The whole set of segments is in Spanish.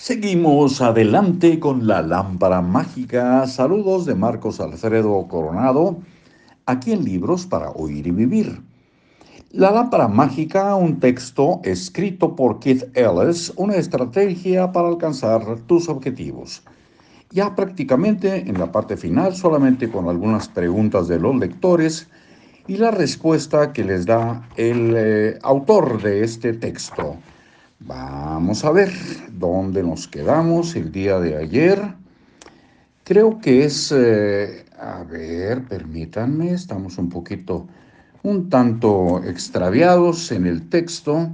Seguimos adelante con la lámpara mágica. Saludos de Marcos Alfredo Coronado, aquí en Libros para Oír y Vivir. La lámpara mágica, un texto escrito por Keith Ellis, una estrategia para alcanzar tus objetivos. Ya prácticamente en la parte final, solamente con algunas preguntas de los lectores y la respuesta que les da el eh, autor de este texto. Vamos a ver dónde nos quedamos el día de ayer. Creo que es, eh, a ver, permítanme, estamos un poquito, un tanto extraviados en el texto.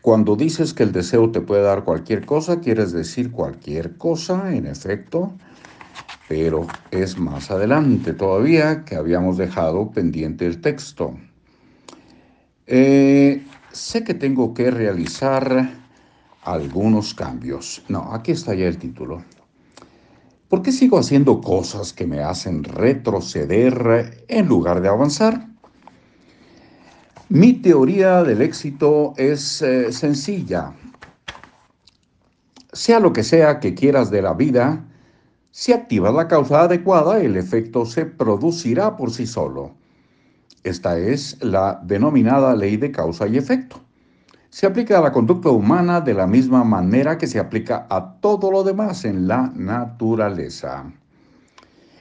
cuando dices que el deseo te puede dar cualquier cosa, quieres decir cualquier cosa, en efecto, pero es más adelante todavía que habíamos dejado pendiente el texto. Eh, sé que tengo que realizar algunos cambios. No, aquí está ya el título. ¿Por qué sigo haciendo cosas que me hacen retroceder en lugar de avanzar? Mi teoría del éxito es eh, sencilla. Sea lo que sea que quieras de la vida, si activas la causa adecuada, el efecto se producirá por sí solo. Esta es la denominada ley de causa y efecto. Se aplica a la conducta humana de la misma manera que se aplica a todo lo demás en la naturaleza.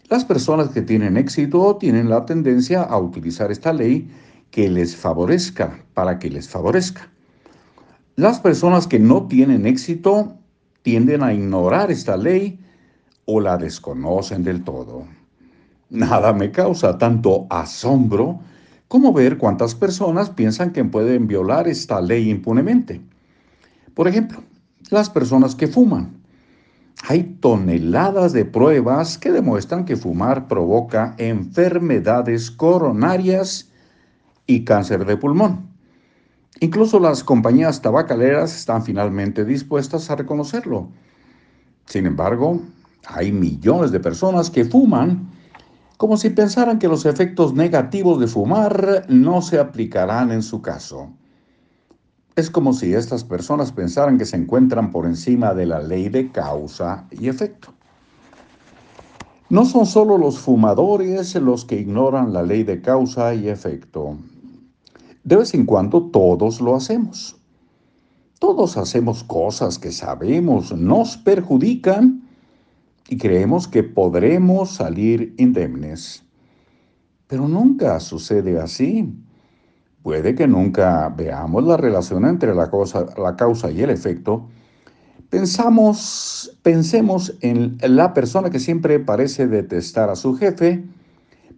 Las personas que tienen éxito tienen la tendencia a utilizar esta ley que les favorezca, para que les favorezca. Las personas que no tienen éxito tienden a ignorar esta ley o la desconocen del todo. Nada me causa tanto asombro ¿Cómo ver cuántas personas piensan que pueden violar esta ley impunemente? Por ejemplo, las personas que fuman. Hay toneladas de pruebas que demuestran que fumar provoca enfermedades coronarias y cáncer de pulmón. Incluso las compañías tabacaleras están finalmente dispuestas a reconocerlo. Sin embargo, hay millones de personas que fuman como si pensaran que los efectos negativos de fumar no se aplicarán en su caso. Es como si estas personas pensaran que se encuentran por encima de la ley de causa y efecto. No son solo los fumadores los que ignoran la ley de causa y efecto. De vez en cuando todos lo hacemos. Todos hacemos cosas que sabemos nos perjudican y creemos que podremos salir indemnes. Pero nunca sucede así. Puede que nunca veamos la relación entre la, la causa y el efecto. Pensamos, pensemos en la persona que siempre parece detestar a su jefe,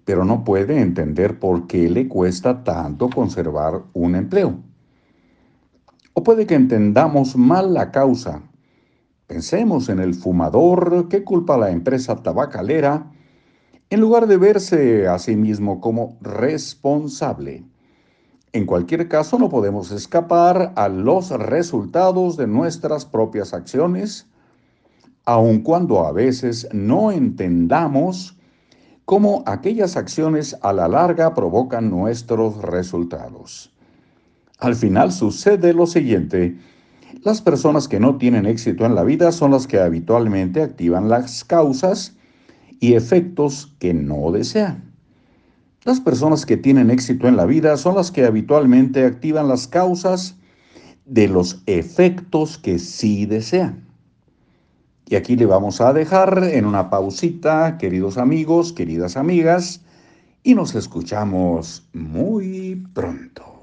pero no puede entender por qué le cuesta tanto conservar un empleo. O puede que entendamos mal la causa Pensemos en el fumador que culpa a la empresa tabacalera en lugar de verse a sí mismo como responsable. En cualquier caso, no podemos escapar a los resultados de nuestras propias acciones, aun cuando a veces no entendamos cómo aquellas acciones a la larga provocan nuestros resultados. Al final sucede lo siguiente, las personas que no tienen éxito en la vida son las que habitualmente activan las causas y efectos que no desean. Las personas que tienen éxito en la vida son las que habitualmente activan las causas de los efectos que sí desean. Y aquí le vamos a dejar en una pausita, queridos amigos, queridas amigas, y nos escuchamos muy pronto.